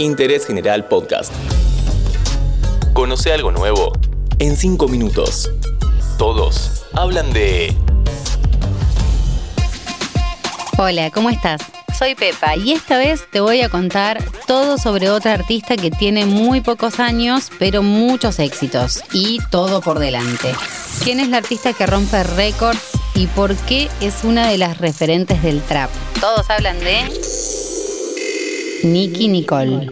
Interés General Podcast. Conoce algo nuevo en 5 minutos. Todos hablan de... Hola, ¿cómo estás? Soy Pepa y esta vez te voy a contar todo sobre otra artista que tiene muy pocos años, pero muchos éxitos y todo por delante. ¿Quién es la artista que rompe récords y por qué es una de las referentes del trap? Todos hablan de Nicky Nicole.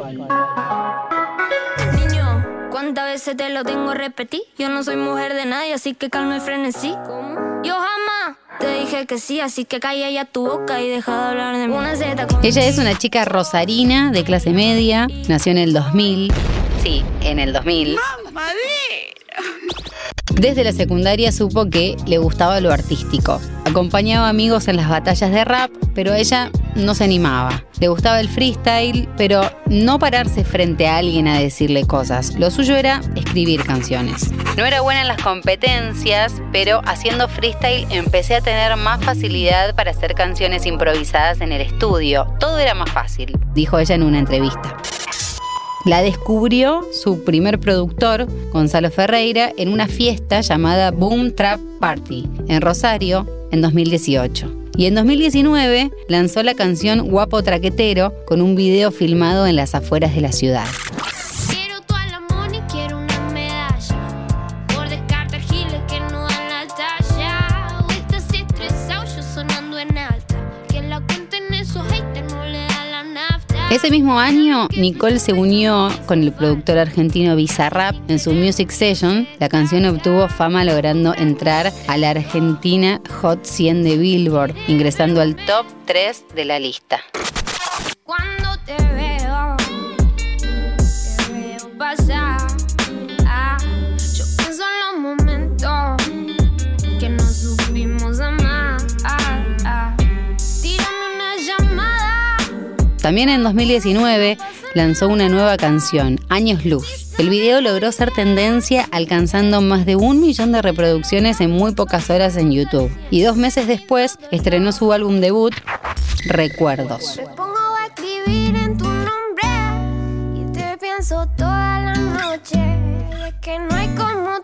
Niño, ¿cuántas veces te lo tengo a repetir? Yo no soy mujer de nadie, así que calma y frenesí. Yo jamás te dije que sí, así que calla ya tu boca y deja de hablar de mí. Una Z con Ella es una chica rosarina de clase media, nació en el 2000. Sí, en el 2000. Desde la secundaria supo que le gustaba lo artístico. Acompañaba amigos en las batallas de rap, pero ella no se animaba. Le gustaba el freestyle, pero no pararse frente a alguien a decirle cosas. Lo suyo era escribir canciones. No era buena en las competencias, pero haciendo freestyle empecé a tener más facilidad para hacer canciones improvisadas en el estudio. Todo era más fácil, dijo ella en una entrevista. La descubrió su primer productor, Gonzalo Ferreira, en una fiesta llamada Boom Trap Party, en Rosario, en 2018. Y en 2019 lanzó la canción Guapo Traquetero con un video filmado en las afueras de la ciudad. Ese mismo año, Nicole se unió con el productor argentino Bizarrap en su Music Session. La canción obtuvo fama logrando entrar a la Argentina Hot 100 de Billboard, ingresando al top 3 de la lista. También en 2019 lanzó una nueva canción, Años Luz. El video logró ser tendencia alcanzando más de un millón de reproducciones en muy pocas horas en YouTube. Y dos meses después estrenó su álbum debut, Recuerdos. Que no hay como.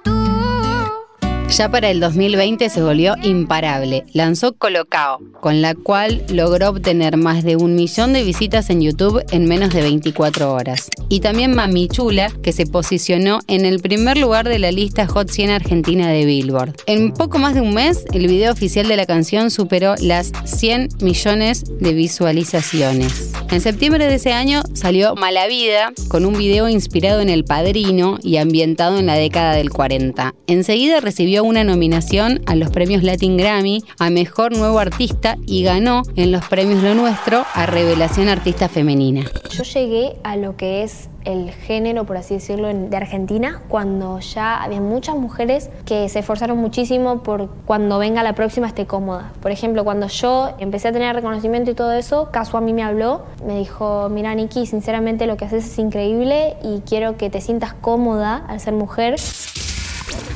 Ya para el 2020 se volvió imparable. Lanzó Colocao, con la cual logró obtener más de un millón de visitas en YouTube en menos de 24 horas. Y también Mami Chula, que se posicionó en el primer lugar de la lista Hot 100 Argentina de Billboard. En poco más de un mes, el video oficial de la canción superó las 100 millones de visualizaciones. En septiembre de ese año salió Mala Vida, con un video inspirado en El Padrino y ambientado en la década del 40. Enseguida recibió una nominación a los premios Latin Grammy a Mejor Nuevo Artista y ganó en los premios Lo Nuestro a Revelación Artista Femenina. Yo llegué a lo que es el género, por así decirlo, de Argentina, cuando ya había muchas mujeres que se esforzaron muchísimo por cuando venga la próxima esté cómoda. Por ejemplo, cuando yo empecé a tener reconocimiento y todo eso, Casu a mí me habló, me dijo, mira Nikki, sinceramente lo que haces es increíble y quiero que te sientas cómoda al ser mujer.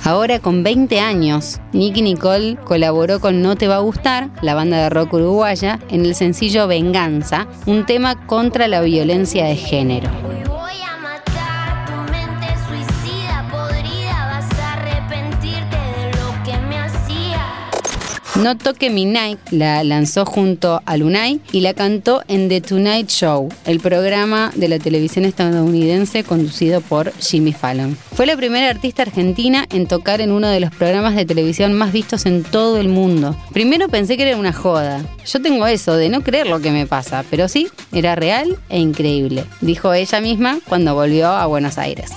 Ahora con 20 años, Nicky Nicole colaboró con No Te Va a Gustar, la banda de rock uruguaya, en el sencillo Venganza, un tema contra la violencia de género. No Toque Mi Night la lanzó junto a Lunay y la cantó en The Tonight Show, el programa de la televisión estadounidense conducido por Jimmy Fallon. Fue la primera artista argentina en tocar en uno de los programas de televisión más vistos en todo el mundo. Primero pensé que era una joda. Yo tengo eso de no creer lo que me pasa, pero sí, era real e increíble, dijo ella misma cuando volvió a Buenos Aires.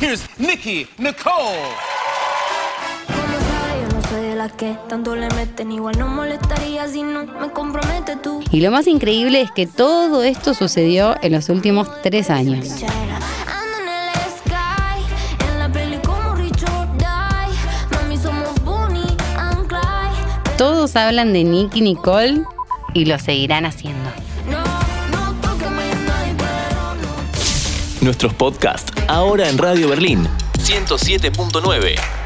Here's Nikki Nicole. Que tanto le meten. Igual no molestaría si no me compromete tú. Y lo más increíble es que todo esto sucedió en los últimos tres años. Todos hablan de Nicky Nicole y lo seguirán haciendo. Nuestros podcasts ahora en Radio Berlín 107.9